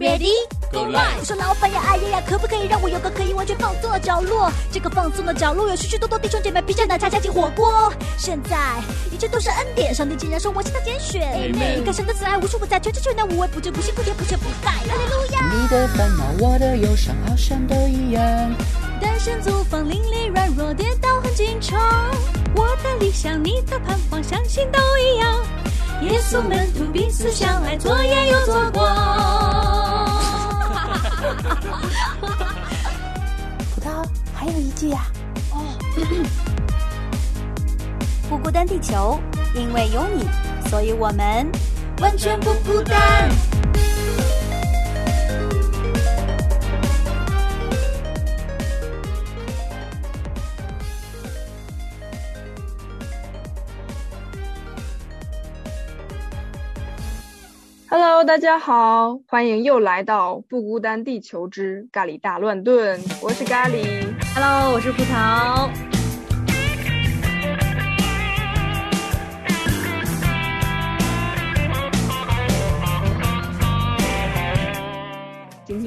Ready Go live 我说老板呀，哎呀呀，可不可以让我有个可以完全放松的角落？这个放松的角落有许许多多弟兄姐妹披着奶茶加进火锅。现在一切都是恩典，上帝竟然说我是他拣选。Amen 你看神的慈爱无处不在，全知全能无微不至，不辛不甜，不缺不败。哈利路亚。你的烦恼，我的忧伤，好像都一样。单身租房，邻里软弱，跌倒很经常。我的理想，你的盼望，相信都一样。耶稣门徒彼此相爱，左眼又左光。葡萄还有一句呀啊，不孤单，地球，因为有你，所以我们完全不孤单。大家好，欢迎又来到《不孤单地球之咖喱大乱炖》，我是咖喱。Hello，我是葡萄。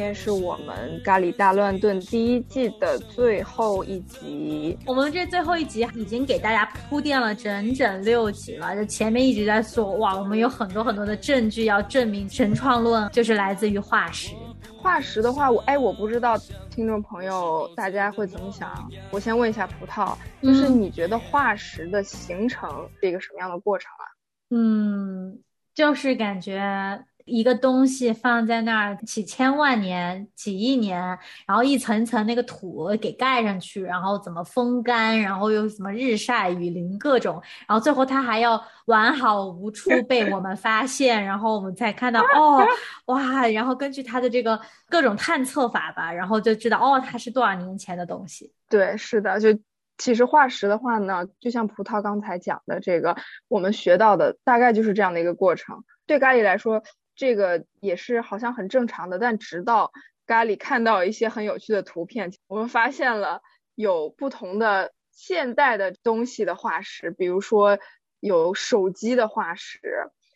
天是我们咖喱大乱炖第一季的最后一集。我们这最后一集已经给大家铺垫了整整六集了，就前面一直在说哇，我们有很多很多的证据要证明神创论就是来自于化石。化石的话，我哎，我不知道听众朋友大家会怎么想。我先问一下葡萄，就是嗯你觉得化石的形成是一个什么样的过程啊？嗯，就是感觉一个东西放在那儿几千万年、几亿年，然后一层一层那个土给盖上去，然后怎么风干，然后又什么日晒雨淋各种，然后最后它还要完好无处 被我们发现，然后我们才看到哦，哇，然后根据它的这个各种探测法吧，然后就知道哦，它是多少年前的东西。对，是的，就其实化石的话呢，就像葡萄刚才讲的这个，我们学到的大概就是这样的一个过程。对咖喱来说，这个也是好像很正常的，但直到咖喱看到一些很有趣的图片，我们发现了有不同的现代的东西的化石，比如说有手机的化石。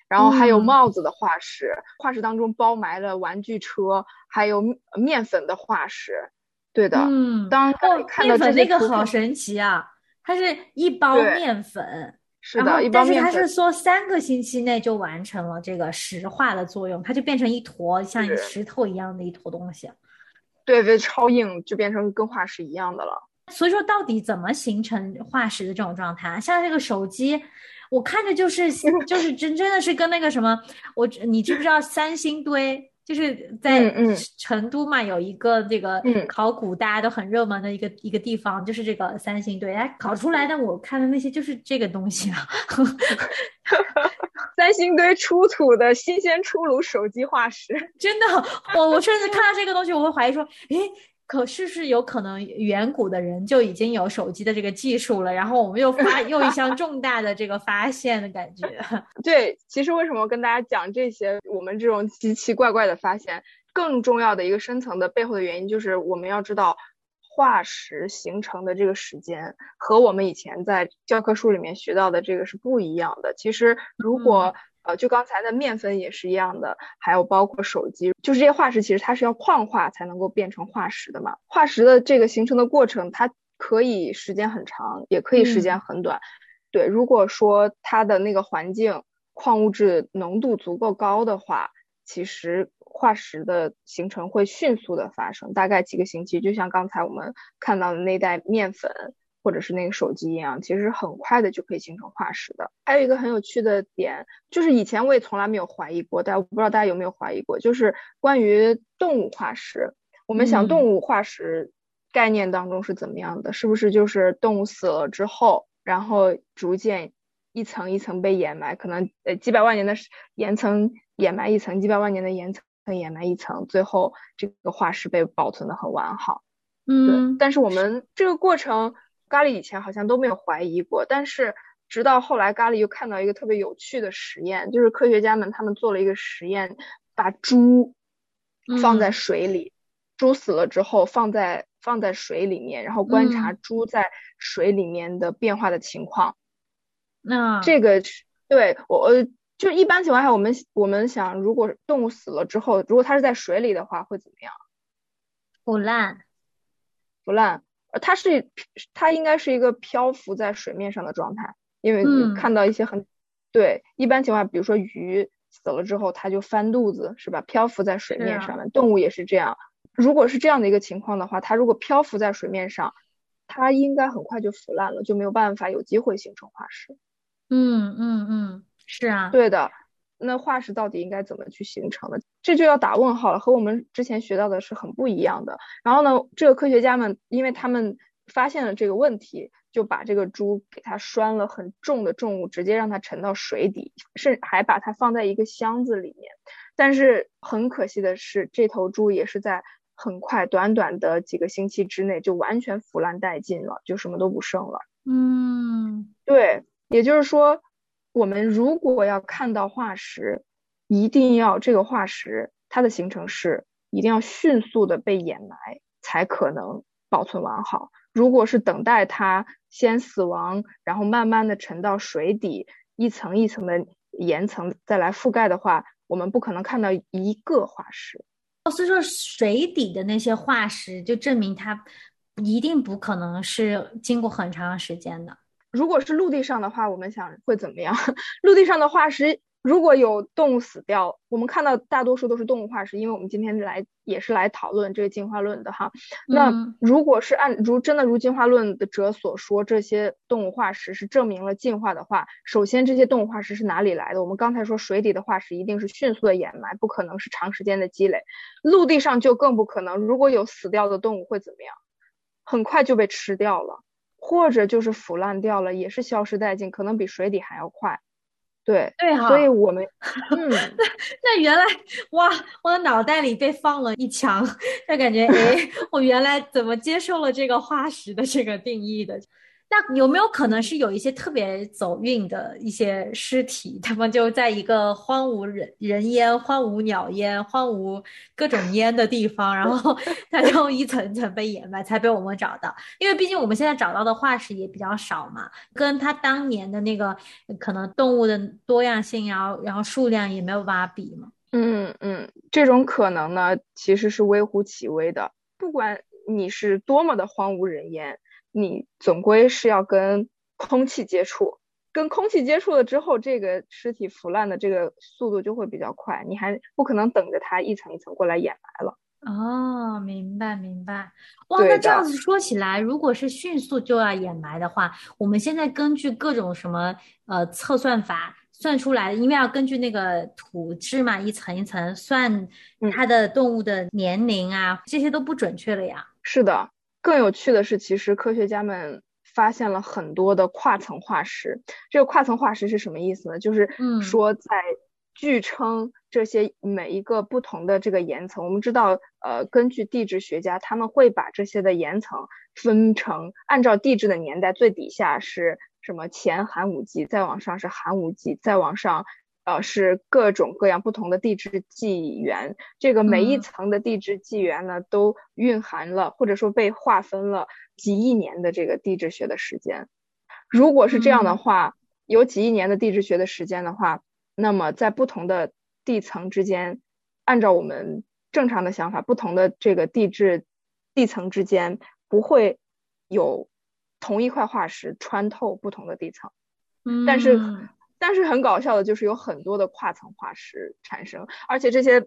然后还有嗯帽子的化石，化石当中包埋了玩具车，还有面面粉的化石。对的，嗯，当看到面粉那个好神奇啊！它是一包面粉，是的，然后一包但是它是，说三个星期内就完成了这个石化的作用，它就变成一坨像是石头一样的一坨东西。对对，超硬，就变成跟化石一样的了。所以说，到底怎么形成化石的这种状态啊？像这个手机，我看着就是 就是真真的是跟那个什么，我你知不知道三星堆？就是在成都嘛，有一个这个嗯考古大家都很热门的一个一个地方，就是这个三星堆。哎，考出来的我看的那些就是这个东西啊。三星堆出土的新鲜出炉手机化石，真的，我我甚至看到这个东西，我会怀疑说，诶，可是是有可能远古的人就已经有手机的这个技术了，然后我们又发又一项重大的这个发现的感觉。对，其实为什么跟大家讲这些我们这种奇奇怪怪的发现，更重要的一个深层的背后的原因就是我们要知道化石形成的这个时间和我们以前在教科书里面学到的这个是不一样的。其实如果、呃，就刚才的面粉也是一样的，还有包括手机，就是这些化石其实它是要矿化才能够变成化石的嘛。化石的这个形成的过程，它可以时间很长，也可以时间很短。对，如果说它的那个环境矿物质浓度足够高的话，其实化石的形成会迅速的发生，大概几个星期，就像刚才我们看到的那袋面粉或者是那个手机一样，其实很快的就可以形成化石的。还有一个很有趣的点，就是以前我也从来没有怀疑过，但我不知道大家有没有怀疑过，就是关于动物化石。我们想嗯动物化石概念当中是怎么样的？是不是就是动物死了之后，然后逐渐一层一层被掩埋，可能呃几百万年的时岩层掩埋一层，几百万年的岩层掩埋一层，最后这个化石被保存的很完好。嗯，但是我们这个过程，咖喱以前好像都没有怀疑过，但是直到后来，咖喱又看到一个特别有趣的实验，就是科学家们他们做了一个实验，把猪放在嗯水里，猪死了之后放在放在水里面，然后观察嗯猪在水里面的变化的情况。那这个对我呃，就一般情况下，我们我们想，如果动物死了之后，如果它是在水里的话，会怎么样？腐烂。腐烂，呃，它是它应该是一个漂浮在水面上的状态，因为嗯看到一些很对一般情况下，比如说鱼死了之后，它就翻肚子，是吧？漂浮在水面上面，动物也是这样。如果是这样的一个情况的话，它如果漂浮在水面上，它应该很快就腐烂了，就没有办法有机会形成化石。嗯嗯嗯，是啊。对的，那化石到底应该怎么去形成的？这就要打问号了，和我们之前学到的是很不一样的。然后呢，这个科学家们，因为他们发现了这个问题，就把这个猪给它拴了很重的重物，直接让它沉到水底，甚还把它放在一个箱子里面。但是很可惜的是，这头猪也是在很快短短的几个星期之内就完全腐烂殆尽了，就什么都不剩了。嗯对，也就是说，我们如果要看到化石，一定要这个化石它的形成是一定要迅速的被掩埋，才可能保存完好。如果是等待它先死亡，然后慢慢的沉到水底，一层一层的岩层再来覆盖的话，我们不可能看到一个化石。哦，所以说水底的那些化石，就证明它一定不可能是经过很长时间的。如果是陆地上的话，我们想会怎么样？陆地上的化石，如果有动物死掉，我们看到大多数都是动物化石，因为我们今天来也是来讨论这个进化论的哈。那嗯如果是按如真的如进化论的者所说，这些动物化石是证明了进化的话，首先这些动物化石是哪里来的？我们刚才说水底的化石一定是迅速的掩埋，不可能是长时间的积累。陆地上就更不可能，如果有死掉的动物会怎么样？很快就被吃掉了。或者就是腐烂掉了，也是消失殆尽，可能比水底还要快。对，对哈，所以我们，嗯，那 那原来哇，我的脑袋里被放了一枪，就感觉哎，我原来怎么接受了这个化石的这个定义的？那有没有可能是有一些特别走运的一些尸体，他们就在一个荒无人人烟、荒无鸟烟、荒无各种烟的地方，然后 它就一层层被掩埋，才被我们找到。因为毕竟我们现在找到的化石也比较少嘛，跟它当年的那个可能动物的多样性，然后然后数量也没有办法比嘛。嗯嗯，这种可能呢，其实是微乎其微的。不管你是多么的荒无人烟。你总归是要跟空气接触，跟空气接触了之后，这个尸体腐烂的这个速度就会比较快，你还不可能等着它一层一层过来掩埋了。哦，明白明白。哇，那这样子说起来，如果是迅速就要掩埋的话，我们现在根据各种什么呃测算法算出来的，因为要根据那个土质嘛，一层一层算它的动物的年龄啊，这些都不准确了呀。是的。更有趣的是，其实科学家们发现了很多的跨层化石。这个跨层化石是什么意思呢？就是说，在据称这些每一个不同的这个岩层，我们知道，呃，根据地质学家，他们会把这些的岩层分成按照地质的年代，最底下是什么前寒武纪，再往上是寒武纪，再往上。呃，是各种各样不同的地质纪元，这个每一层的地质纪元呢，都蕴含了或者说被划分了几亿年的这个地质学的时间。如果是这样的话，有几亿年的地质学的时间的话，那么在不同的地层之间，按照我们正常的想法，不同的这个地质地层之间不会有同一块化石穿透不同的地层，但是。但是很搞笑的就是有很多的跨层化石产生，而且这些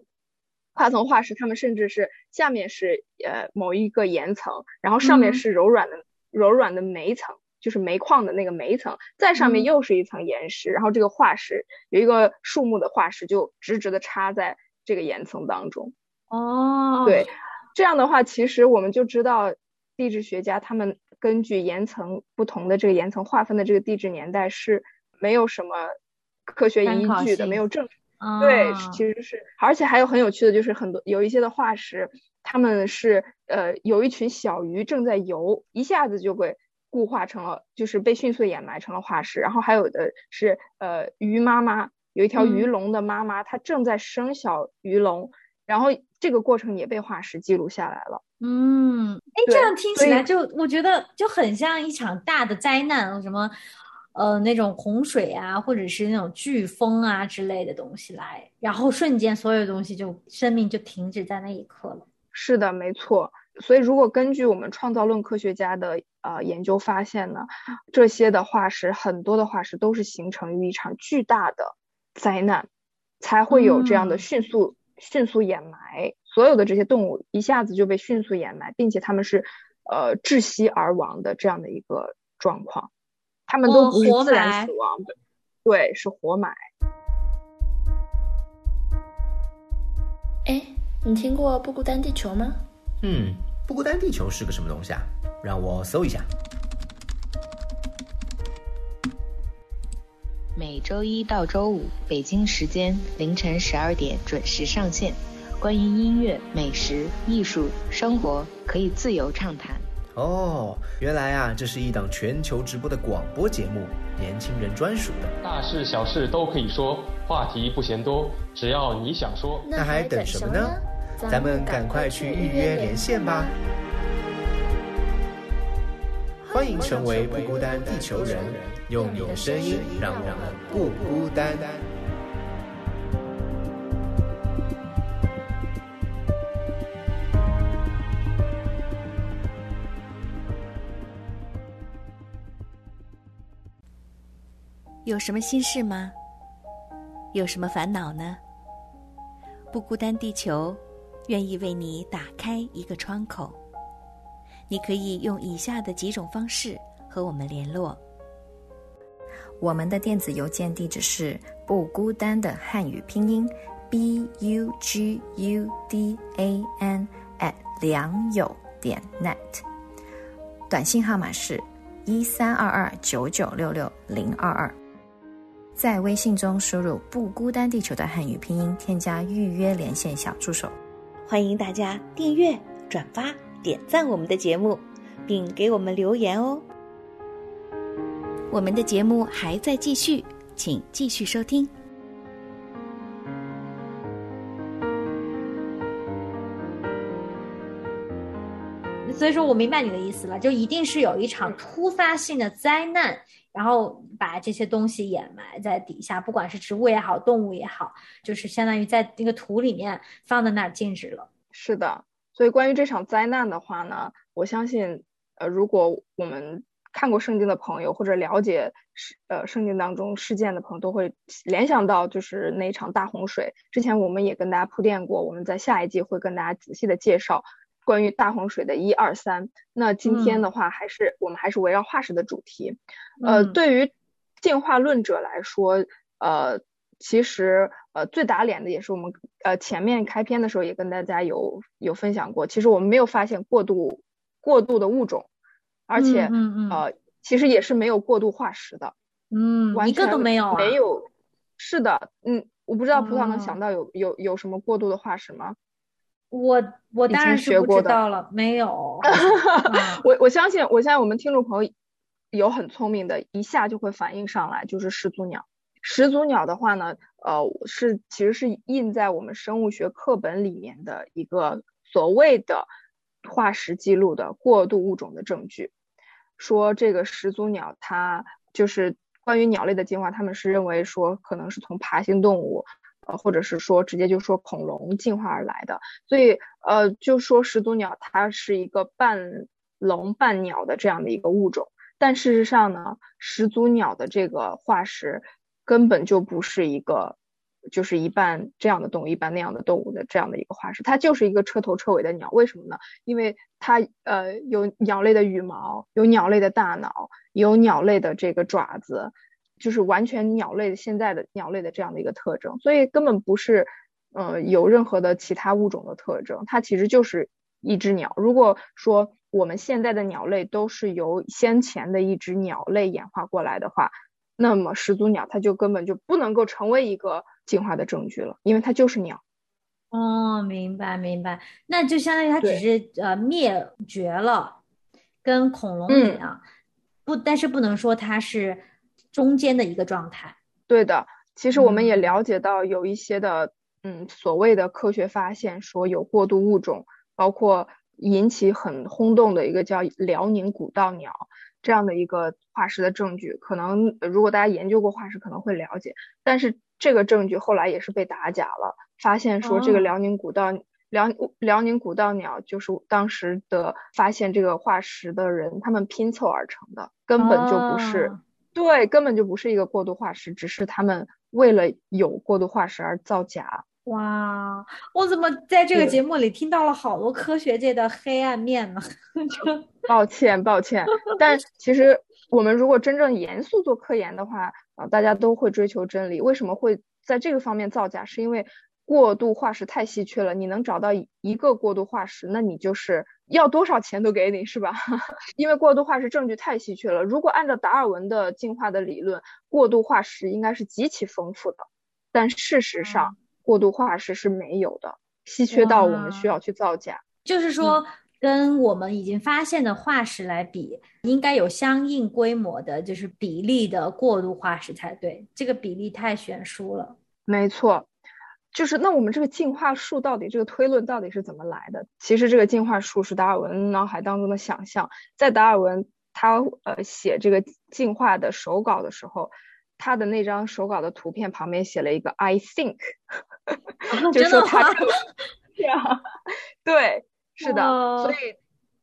跨层化石，它们甚至是下面是呃某一个岩层，然后上面是柔软的、嗯、柔软的煤层，就是煤矿的那个煤层，再上面又是一层岩石，嗯、然后这个化石有一个树木的化石就直直的插在这个岩层当中。哦，对，这样的话，其实我们就知道地质学家他们根据岩层不同的这个岩层划分的这个地质年代是。没有什么科学依据的，没有证。哦、对，其实是，而且还有很有趣的，就是很多有一些的化石，他们是呃有一群小鱼正在游，一下子就被固化成了，就是被迅速掩埋成了化石。然后还有的是呃鱼妈妈，有一条鱼龙的妈妈，它、嗯、正在生小鱼龙，然后这个过程也被化石记录下来了。嗯，哎，这样听起来就我觉得就很像一场大的灾难，什么。呃那种洪水啊，或者是那种飓风啊之类的东西来，然后瞬间所有东西就生命就停止在那一刻了。是的，没错。所以，如果根据我们创造论科学家的呃研究发现呢，这些的化石很多的化石都是形成于一场巨大的灾难，才会有这样的迅速迅速掩埋，所有的这些动物一下子就被迅速掩埋，并且它们是呃窒息而亡的这样的一个状况，它们都不是自然死亡的，对，是活埋。哎，你听过不孤单地球吗？嗯，不孤单地球是个什么东西啊？让我搜一下。每周一到周五，北京时间凌晨十二点准时上线。关于音乐、美食、艺术、生活，可以自由畅谈。哦，原来啊，这是一档全球直播的广播节目，年轻人专属的。大事小事都可以说，话题不嫌多，只要你想说。那还等什么呢？咱们赶快去预约连线吧！欢迎成为不孤单地球人，用你的声音让我们不孤单。有什么心事吗？有什么烦恼呢？不孤单，地球愿意为你打开一个窗口。你可以用以下的几种方式和我们联络。我们的电子邮件地址是不孤单的汉语拼音 b u g u d a n at 良友点 net。短信号码是一三二二九九六六零二二。在微信中输入“不孤单地球”的汉语拼音，添加预约连线小助手。欢迎大家订阅、转发、点赞我们的节目，并给我们留言哦。我们的节目还在继续，请继续收听。所以说我明白你的意思了，就一定是有一场突发性的灾难，然后把这些东西掩埋在底下，不管是植物也好，动物也好，就是相当于在那个土里面放在那儿静止了。是的，所以关于这场灾难的话呢，我相信，呃，如果我们看过圣经的朋友或者了解呃圣经当中事件的朋友，都会联想到就是那一场大洪水。之前我们也跟大家铺垫过，我们在下一季会跟大家仔细的介绍。关于大洪水的一二三，那今天的话还是我们还是围绕化石的主题。呃，对于进化论者来说，呃，其实呃最打脸的也是我们呃前面开篇的时候也跟大家有有分享过，其实我们没有发现过度过度的物种，而且呃其实也是没有过度化石的，嗯，一个都没有，没有，是的，嗯，我不知道葡萄能想到有有有什么过度的化石吗？我我当然是不知道了，没有。我我相信，我相信我们听众朋友有很聪明的，一下就会反应上来，就是始祖鸟。始祖鸟的话呢，呃，是其实是印在我们生物学课本里面的一个所谓的化石记录的过渡物种的证据。说这个始祖鸟，它就是关于鸟类的进化，他们是认为说可能是从爬行动物。或者是说直接就说恐龙进化而来的，所以呃，就说始祖鸟它是一个半龙半鸟的这样的一个物种，但事实上呢，始祖鸟的这个化石根本就不是一个就是一半这样的动物，一半那样的动物的这样的一个化石，它就是一个彻头彻尾的鸟。为什么呢？因为它呃有鸟类的羽毛，有鸟类的大脑，有鸟类的这个爪子。就是完全鸟类现在的鸟类的这样的一个特征，所以根本不是，呃，有任何的其他物种的特征，它其实就是一只鸟。如果说我们现在的鸟类都是由先前的一只鸟类演化过来的话，那么始祖鸟它就根本就不能够成为一个进化的证据了，因为它就是鸟。哦，明白明白，那就相当于它只是呃灭绝了，跟恐龙一样，不，但是不能说它是。中间的一个状态，对的。其实我们也了解到有一些的，嗯，所谓的科学发现说有过渡物种，包括引起很轰动的一个叫辽宁古道鸟，这样的一个化石的证据，可能如果大家研究过化石，可能会了解。但是这个证据后来也是被打假了，发现说这个辽宁古道辽辽宁古道鸟就是当时的发现这个化石的人，他们拼凑而成的，根本就不是，对，根本就不是一个过渡化石，只是他们为了有过渡化石而造假。哇，我怎么在这个节目里听到了好多科学界的黑暗面呢？抱歉，抱歉。但其实我们如果真正严肃做科研的话，啊，大家都会追求真理。为什么会在这个方面造假？是因为过渡化石太稀缺了。你能找到一个过渡化石，那你就是要多少钱都给你，是吧？因为过渡化石证据太稀缺了。如果按照达尔文的进化的理论，过渡化石应该是极其丰富的，但事实上。过渡化石是没有的，稀缺到我们需要去造假。就是说，跟我们已经发现的化石来比，应该有相应规模的，就是比例的过渡化石才对。这个比例太悬殊了。没错，就是那我们这个进化树到底这个推论到底是怎么来的？其实这个进化树是达尔文脑海当中的想象。在达尔文他呃写这个进化的手稿的时候。他的那张手稿的图片旁边写了一个 I think，就说他这样，对，是的，所以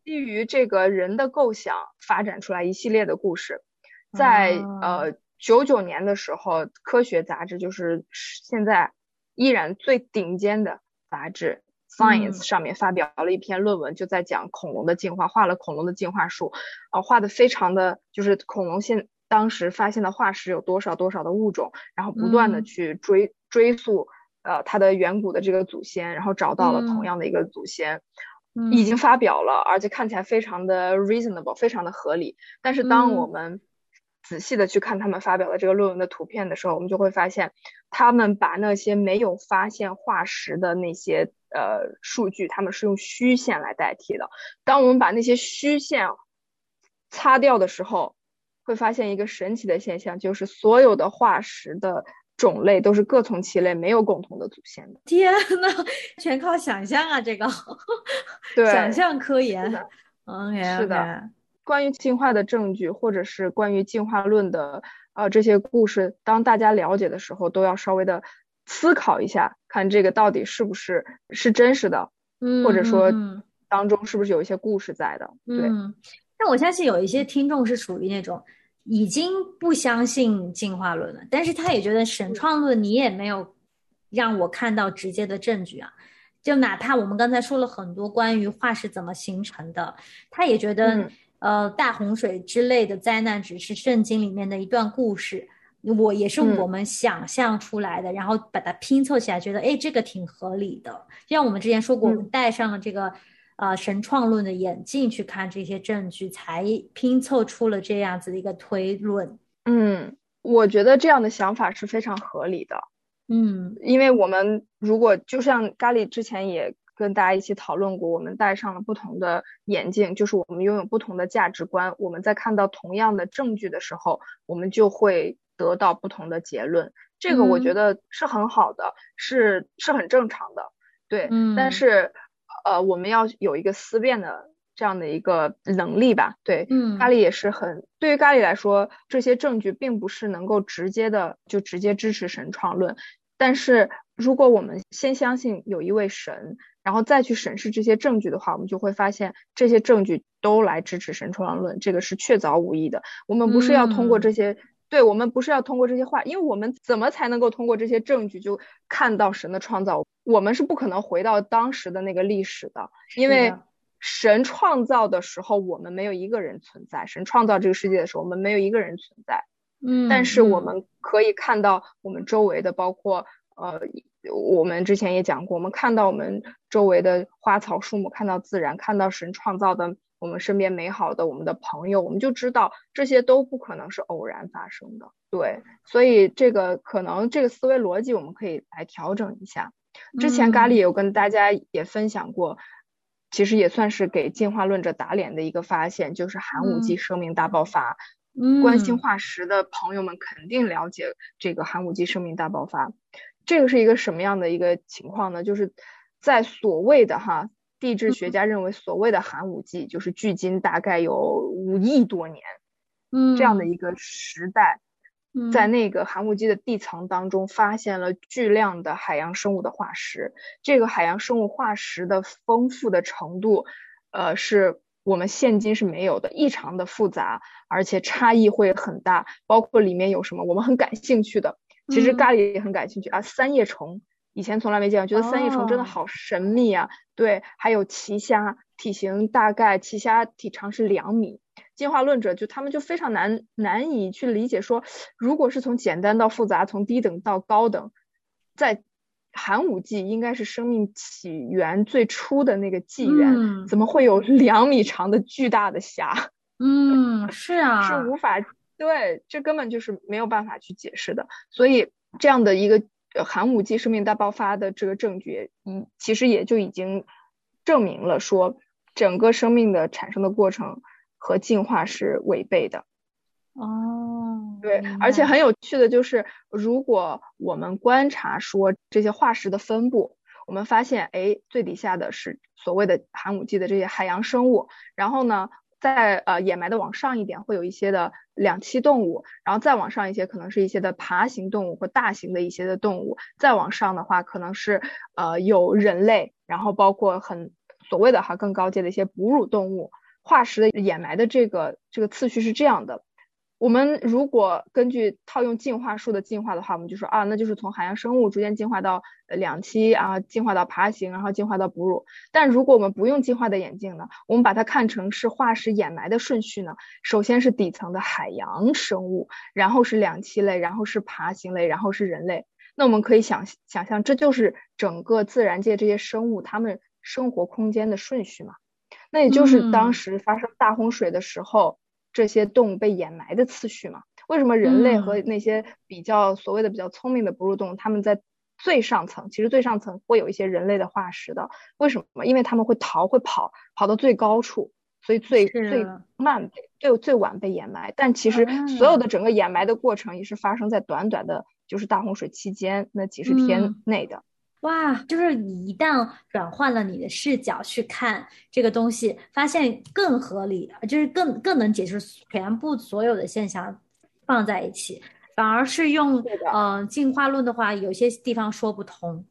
基于这个人的构想发展出来一系列的故事，在呃九九年的时候，科学杂志就是现在依然最顶尖的杂志 Science 上面发表了一篇论文，就在讲恐龙的进化，画了恐龙的进化树，啊，画的非常的就是恐龙现。当时发现的化石有多少多少的物种，然后不断的去追追溯，呃，它的远古的这个祖先，然后找到了同样的一个祖先，已经发表了，而且看起来非常的 reasonable，非常的合理。但是当我们仔细的去看他们发表的这个论文的图片的时候，我们就会发现，他们把那些没有发现化石的那些呃数据，他们是用虚线来代替的。当我们把那些虚线擦掉的时候，会发现一个神奇的现象，就是所有的化石的种类都是各从其类，没有共同的祖先的。天呐，全靠想象啊！这个，对，想象科研。OK，是的。关于进化的证据，或者是关于进化论的呃这些故事，当大家了解的时候，都要稍微的思考一下，看这个到底是不是是真实的，嗯或者说当中是不是有一些故事在的。对。那我相信有一些听众是属于那种。已经不相信进化论了，但是他也觉得神创论你也没有让我看到直接的证据啊。就哪怕我们刚才说了很多关于化是怎么形成的，他也觉得呃大洪水之类的灾难只是圣经里面的一段故事，我也是我们想象出来的，然后把它拼凑起来，觉得哎这个挺合理的。就像我们之前说过，我们戴上了这个。呃，神创论的眼镜去看这些证据，才拼凑出了这样子的一个推论。嗯，我觉得这样的想法是非常合理的。嗯，因为我们如果就像咖喱之前也跟大家一起讨论过，我们戴上了不同的眼镜，就是我们拥有不同的价值观。我们在看到同样的证据的时候，我们就会得到不同的结论。这个我觉得是很好的，是是很正常的。对，嗯，但是。呃，我们要有一个思辨的这样的一个能力吧？对，嗯，咖喱也是很，对于咖喱来说，这些证据并不是能够直接的就直接支持神创论。但是，如果我们先相信有一位神，然后再去审视这些证据的话，我们就会发现这些证据都来支持神创论，这个是确凿无疑的。我们不是要通过这些，对我们不是要通过这些话，因为我们怎么才能够通过这些证据就看到神的创造？我们是不可能回到当时的那个历史的，因为神创造的时候，我们没有一个人存在；神创造这个世界的时候，我们没有一个人存在。嗯，但是我们可以看到我们周围的，包括呃，我们之前也讲过，我们看到我们周围的花草树木，看到自然，看到神创造的我们身边美好的我们的朋友，我们就知道这些都不可能是偶然发生的。对，所以这个可能这个思维逻辑我们可以来调整一下。之前咖喱有跟大家也分享过，其实也算是给进化论者打脸的一个发现，就是寒武纪生命大爆发。嗯关心化石的朋友们肯定了解这个寒武纪生命大爆发。这个是一个什么样的一个情况呢？就是在所谓的哈地质学家认为所谓的寒武纪，就是距今大概有五亿多年。嗯这样的一个时代，嗯在那个寒武纪的地层当中发现了巨量的海洋生物的化石。这个海洋生物化石的丰富的程度，呃，是我们现今是没有的，异常的复杂，而且差异会很大。包括里面有什么我们很感兴趣的，其实嗯咖喱也很感兴趣啊，三叶虫。以前从来没见过，觉得三叶虫真的哦好神秘啊！对，还有奇虾，体型大概奇虾体长是两米。进化论者就他们就非常难难以去理解说，如果是从简单到复杂，从低等到高等，在寒武纪应该是生命起源最初的那个纪元，嗯怎么会有两米长的巨大的虾？嗯，是啊，是无法对，这根本就是没有办法去解释的。所以这样的一个呃寒武纪生命大爆发的这个证据，嗯，其实也就已经证明了说，整个生命的产生的过程和进化是违背的。哦，对，而且很有趣的就是，如果我们观察说这些化石的分布，我们发现，哎，最底下的是所谓的寒武纪的这些海洋生物，然后呢，在呃掩埋的往上一点会有一些的两栖动物，然后再往上一些可能是一些的爬行动物或大型的一些的动物，再往上的话可能是呃有人类，然后包括很所谓的哈更高阶的一些哺乳动物。化石的掩埋的这个这个次序是这样的，我们如果根据套用进化树的进化的话，我们就说啊，那就是从海洋生物逐渐进化到呃两栖啊，进化到爬行，然后进化到哺乳。但如果我们不用进化的眼镜呢，我们把它看成是化石掩埋的顺序呢，首先是底层的海洋生物，然后是两栖类，然后是爬行类，然后是人类。那我们可以想想象，这就是整个自然界这些生物它们生活空间的顺序嘛。那也就是当嗯时发生大洪水的时候，这些动物被掩埋的次序嘛。为什么人类和嗯那些比较所谓的比较聪明的哺乳动物，它们在最上层，其实最上层会有一些人类的化石的？为什么？因为他们会逃，会跑，跑到最高处，所以最最慢被最最晚被掩埋。但其实所有啊的整个掩埋的过程也是发生在短短的，就是大洪水期间那几十天嗯内的。哇，就是你一旦转换了你的视角去看这个东西，发现更合理，就是更更能解释全部所有的现象放在一起，反而是用嗯呃进化论的话，有些地方说不通。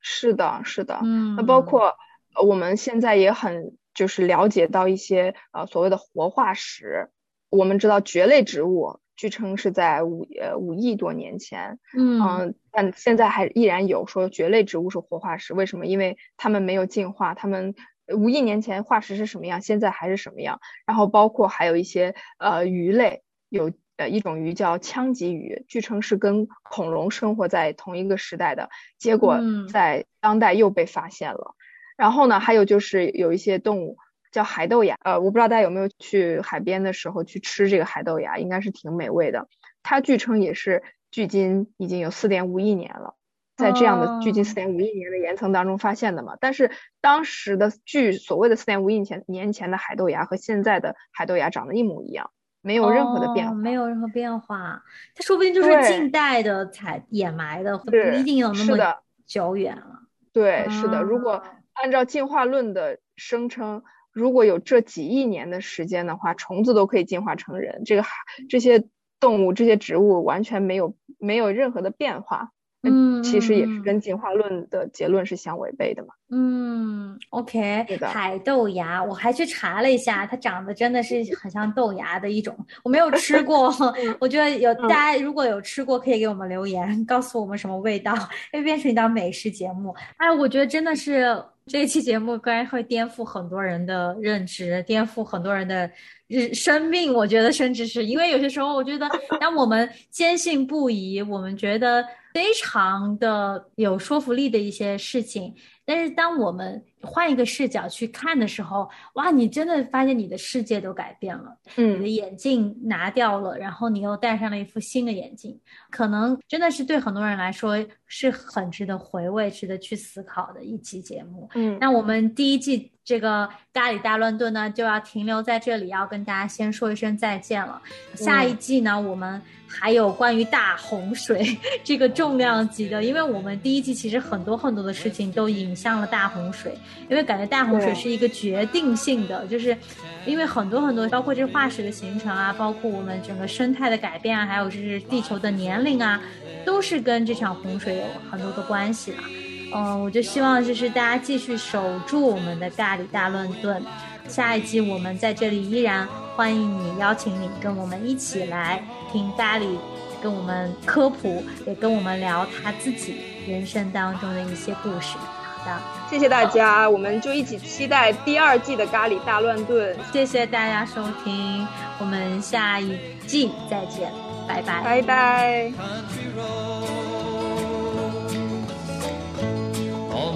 是的，是的。嗯，那包括呃我们现在也很就是了解到一些呃所谓的活化石，我们知道蕨类植物据称是在五呃五亿多年前，嗯嗯，但现在还依然有说蕨类植物是活化石，为什么？因为它们没有进化，它们五亿年前化石是什么样，现在还是什么样。然后包括还有一些呃鱼类，有呃一种鱼叫腔棘鱼，据称是跟恐龙生活在同一个时代的，结果嗯在当代又被发现了。然后呢，还有就是有一些动物叫海豆芽，呃，我不知道大家有没有去海边的时候去吃这个海豆芽，应该是挺美味的。它据称也是距今已经有四点五亿年了，在这样的距今哦四点五亿年的岩层当中发现的嘛。但是当时的距所谓的四点五亿前年前的海豆芽和现在的海豆芽长得一模一样，没有任何的变化。哦没有任何变化。它说不定就是近代的采掩埋的，不一定有那么久远了。对，是的，如果哦按照进化论的声称，如果有这几亿年的时间的话，虫子都可以进化成人，这个这些动物、这些植物完全没有没有任何的变化，嗯其实也是嗯跟进化论的结论是相违背的嘛。嗯，OK，海豆芽，我还去查了一下，它长得真的是很像豆芽的一种，我没有吃过，我觉得有嗯。大家如果有吃过，可以给我们留言，告诉我们什么味道，会变成一道美食节目。哎，我觉得真的是这一期节目，该会颠覆很多人的认知，颠覆很多人的日生命。我觉得甚至是因为有些时候，我觉得当我们坚信不疑，我们觉得非常的有说服力的一些事情。但是当我们换一个视角去看的时候，哇，你真的发现你的世界都改变了，嗯。你的嗯，眼镜拿掉了，然后你又戴上了一副新的眼镜，可能真的是对很多人来说是很值得回味、值得去思考的一期节目。嗯，那我们第一季这个咖喱大乱炖呢，就要停留在这里，要跟大家先说一声再见了。下一季呢，我们还有关于大洪水这个重量级的，因为我们第一季其实很多很多的事情都引向了大洪水，因为感觉大洪水是一个决定性的，就是因为很多很多，包括这化石的形成啊，包括我们整个生态的改变啊，还有就是地球的年龄啊，都是跟这场洪水有很多的关系啦。嗯，我就希望就是大家继续守住我们的咖喱大乱炖。下一季我们在这里依然欢迎你，邀请你跟我们一起来听咖喱，跟我们科普，也跟我们聊他自己人生当中的一些故事。好的，谢谢大家，我们就一起期待第二季的咖喱大乱炖。谢谢大家收听，我们下一季再见，拜拜，拜拜。